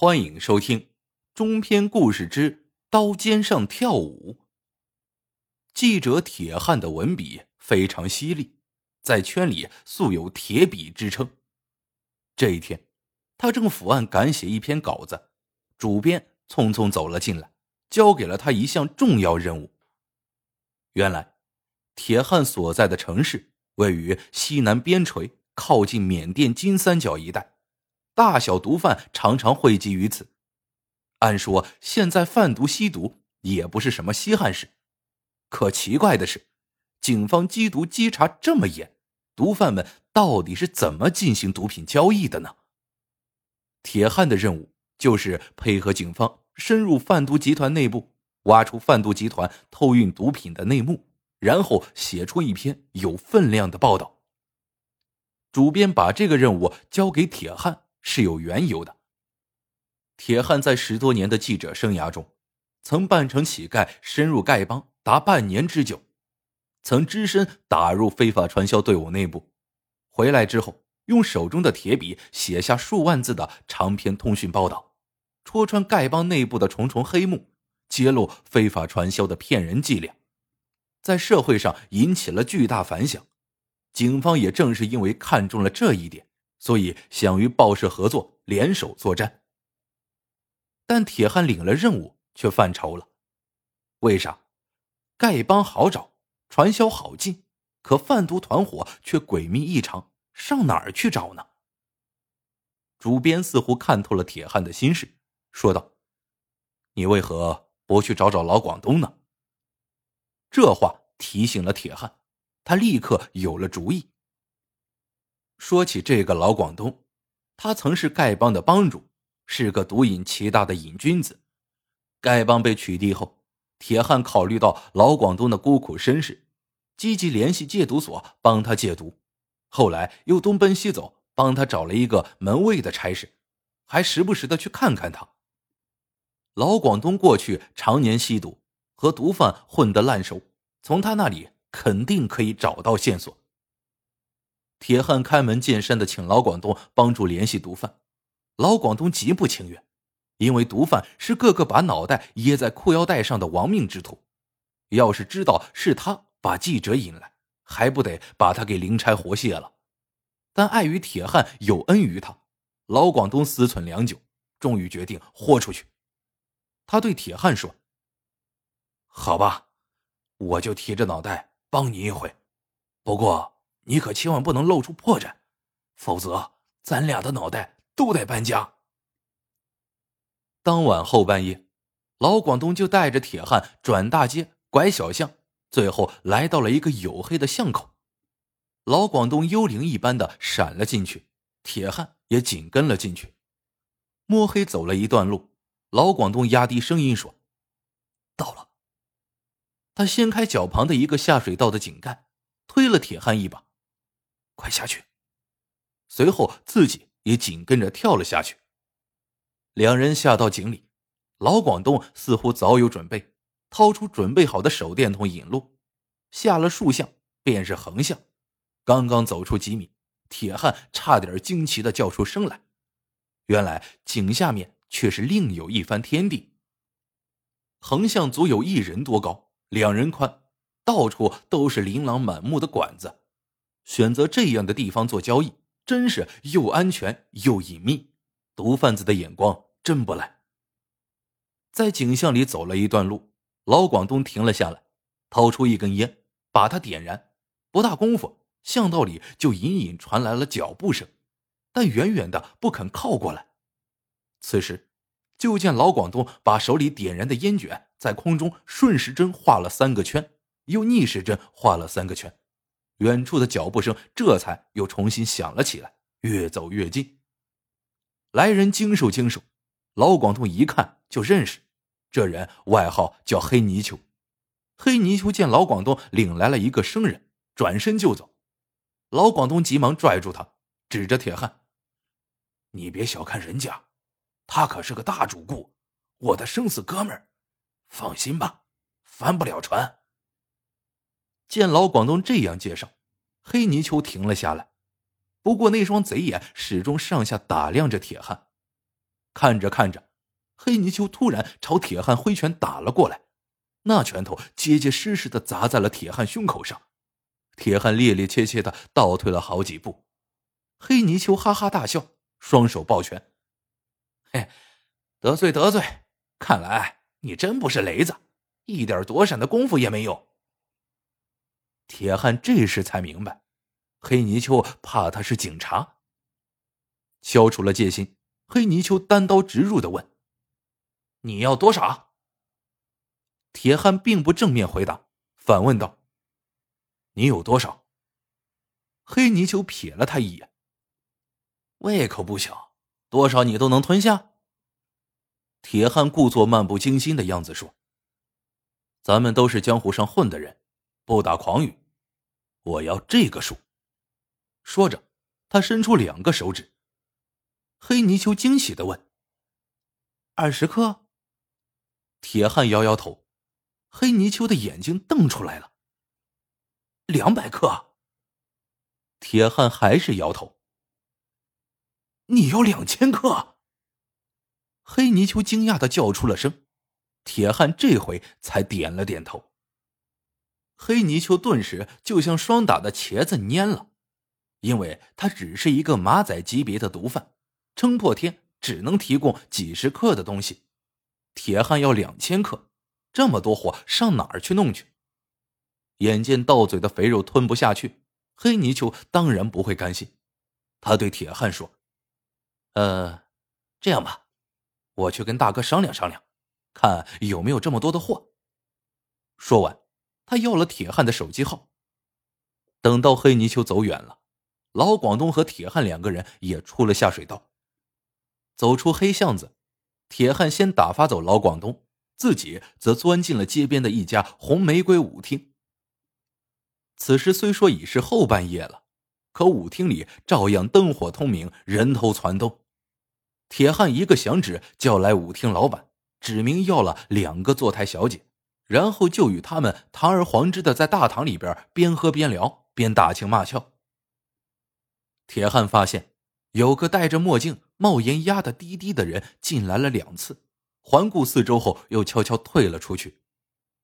欢迎收听中篇故事之刀尖上跳舞。记者铁汉的文笔非常犀利，在圈里素有“铁笔”之称。这一天，他正伏案赶写一篇稿子，主编匆匆走了进来，交给了他一项重要任务。原来，铁汉所在的城市位于西南边陲，靠近缅甸金三角一带。大小毒贩常常汇集于此。按说现在贩毒吸毒也不是什么稀罕事，可奇怪的是，警方缉毒稽查这么严，毒贩们到底是怎么进行毒品交易的呢？铁汉的任务就是配合警方深入贩毒集团内部，挖出贩毒集团偷运毒品的内幕，然后写出一篇有分量的报道。主编把这个任务交给铁汉。是有缘由的。铁汉在十多年的记者生涯中，曾扮成乞丐深入丐帮达半年之久，曾只身打入非法传销队伍内部，回来之后用手中的铁笔写下数万字的长篇通讯报道，戳穿丐帮内部的重重黑幕，揭露非法传销的骗人伎俩，在社会上引起了巨大反响。警方也正是因为看中了这一点。所以想与报社合作，联手作战。但铁汉领了任务却犯愁了，为啥？丐帮好找，传销好进，可贩毒团伙却诡秘异常，上哪儿去找呢？主编似乎看透了铁汉的心事，说道：“你为何不去找找老广东呢？”这话提醒了铁汉，他立刻有了主意。说起这个老广东，他曾是丐帮的帮主，是个毒瘾极大的瘾君子。丐帮被取缔后，铁汉考虑到老广东的孤苦身世，积极联系戒毒所帮他戒毒。后来又东奔西走，帮他找了一个门卫的差事，还时不时的去看看他。老广东过去常年吸毒，和毒贩混得烂熟，从他那里肯定可以找到线索。铁汉开门见山的请老广东帮助联系毒贩，老广东极不情愿，因为毒贩是个个把脑袋掖在裤腰带上的亡命之徒，要是知道是他把记者引来，还不得把他给灵差活卸了？但碍于铁汉有恩于他，老广东思忖良久，终于决定豁出去。他对铁汉说：“好吧，我就提着脑袋帮你一回，不过……”你可千万不能露出破绽，否则咱俩的脑袋都得搬家。当晚后半夜，老广东就带着铁汉转大街、拐小巷，最后来到了一个黝黑的巷口。老广东幽灵一般的闪了进去，铁汉也紧跟了进去。摸黑走了一段路，老广东压低声音说：“到了。”他掀开脚旁的一个下水道的井盖，推了铁汉一把。快下去！随后自己也紧跟着跳了下去。两人下到井里，老广东似乎早有准备，掏出准备好的手电筒引路，下了竖向便是横向。刚刚走出几米，铁汉差点惊奇的叫出声来。原来井下面却是另有一番天地。横向足有一人多高，两人宽，到处都是琳琅满目的管子。选择这样的地方做交易，真是又安全又隐秘，毒贩子的眼光真不赖。在景巷里走了一段路，老广东停了下来，掏出一根烟，把它点燃。不大功夫，巷道里就隐隐传来了脚步声，但远远的不肯靠过来。此时，就见老广东把手里点燃的烟卷在空中顺时针画了三个圈，又逆时针画了三个圈。远处的脚步声这才又重新响了起来，越走越近。来人精瘦精瘦，老广东一看就认识，这人外号叫黑泥鳅。黑泥鳅见老广东领来了一个生人，转身就走。老广东急忙拽住他，指着铁汉：“你别小看人家，他可是个大主顾，我的生死哥们儿，放心吧，翻不了船。”见老广东这样介绍，黑泥鳅停了下来，不过那双贼眼始终上下打量着铁汉。看着看着，黑泥鳅突然朝铁汉挥拳打了过来，那拳头结结实实的砸在了铁汉胸口上，铁汉趔趔趄趄的倒退了好几步。黑泥鳅哈哈大笑，双手抱拳：“嘿，得罪得罪，看来你真不是雷子，一点躲闪的功夫也没有。”铁汉这时才明白，黑泥鳅怕他是警察。消除了戒心，黑泥鳅单刀直入的问：“你要多少？”铁汉并不正面回答，反问道：“你有多少？”黑泥鳅瞥了他一眼：“胃口不小，多少你都能吞下？”铁汉故作漫不经心的样子说：“咱们都是江湖上混的人，不打诳语。我要这个数。”说着，他伸出两个手指。黑泥鳅惊喜的问：“二十克？”铁汉摇摇头，黑泥鳅的眼睛瞪出来了。两百克？铁汉还是摇头。你要两千克？黑泥鳅惊讶的叫出了声，铁汉这回才点了点头。黑泥鳅顿时就像霜打的茄子蔫了，因为他只是一个马仔级别的毒贩。撑破天只能提供几十克的东西，铁汉要两千克，这么多货上哪儿去弄去？眼见到嘴的肥肉吞不下去，黑泥鳅当然不会甘心。他对铁汉说：“呃，这样吧，我去跟大哥商量商量，看有没有这么多的货。”说完，他要了铁汉的手机号。等到黑泥鳅走远了，老广东和铁汉两个人也出了下水道。走出黑巷子，铁汉先打发走老广东，自己则钻进了街边的一家红玫瑰舞厅。此时虽说已是后半夜了，可舞厅里照样灯火通明，人头攒动。铁汉一个响指叫来舞厅老板，指明要了两个坐台小姐，然后就与他们堂而皇之的在大堂里边边喝边聊，边打情骂俏。铁汉发现。有个戴着墨镜、帽檐压得低低的人进来了两次，环顾四周后又悄悄退了出去。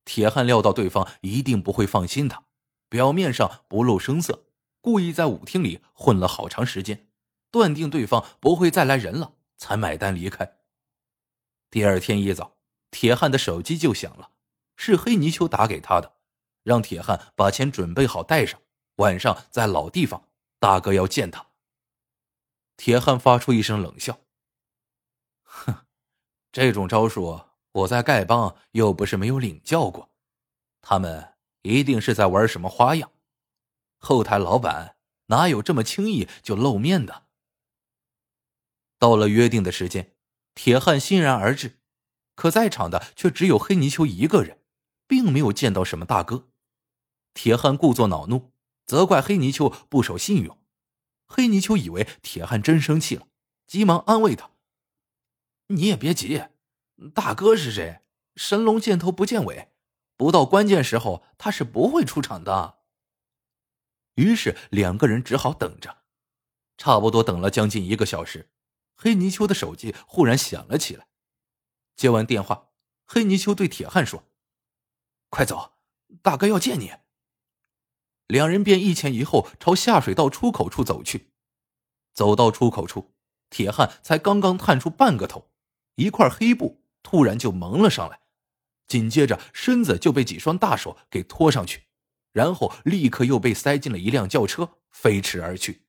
铁汉料到对方一定不会放心他，表面上不露声色，故意在舞厅里混了好长时间，断定对方不会再来人了，才买单离开。第二天一早，铁汉的手机就响了，是黑泥鳅打给他的，让铁汉把钱准备好带上，晚上在老地方，大哥要见他。铁汉发出一声冷笑：“哼，这种招数我在丐帮又不是没有领教过，他们一定是在玩什么花样。后台老板哪有这么轻易就露面的？”到了约定的时间，铁汉欣然而至，可在场的却只有黑泥鳅一个人，并没有见到什么大哥。铁汉故作恼怒，责怪黑泥鳅不守信用。黑泥鳅以为铁汉真生气了，急忙安慰他：“你也别急，大哥是谁？神龙见头不见尾，不到关键时候他是不会出场的。”于是两个人只好等着，差不多等了将近一个小时，黑泥鳅的手机忽然响了起来。接完电话，黑泥鳅对铁汉说：“快走，大哥要见你。”两人便一前一后朝下水道出口处走去。走到出口处，铁汉才刚刚探出半个头，一块黑布突然就蒙了上来，紧接着身子就被几双大手给拖上去，然后立刻又被塞进了一辆轿车，飞驰而去。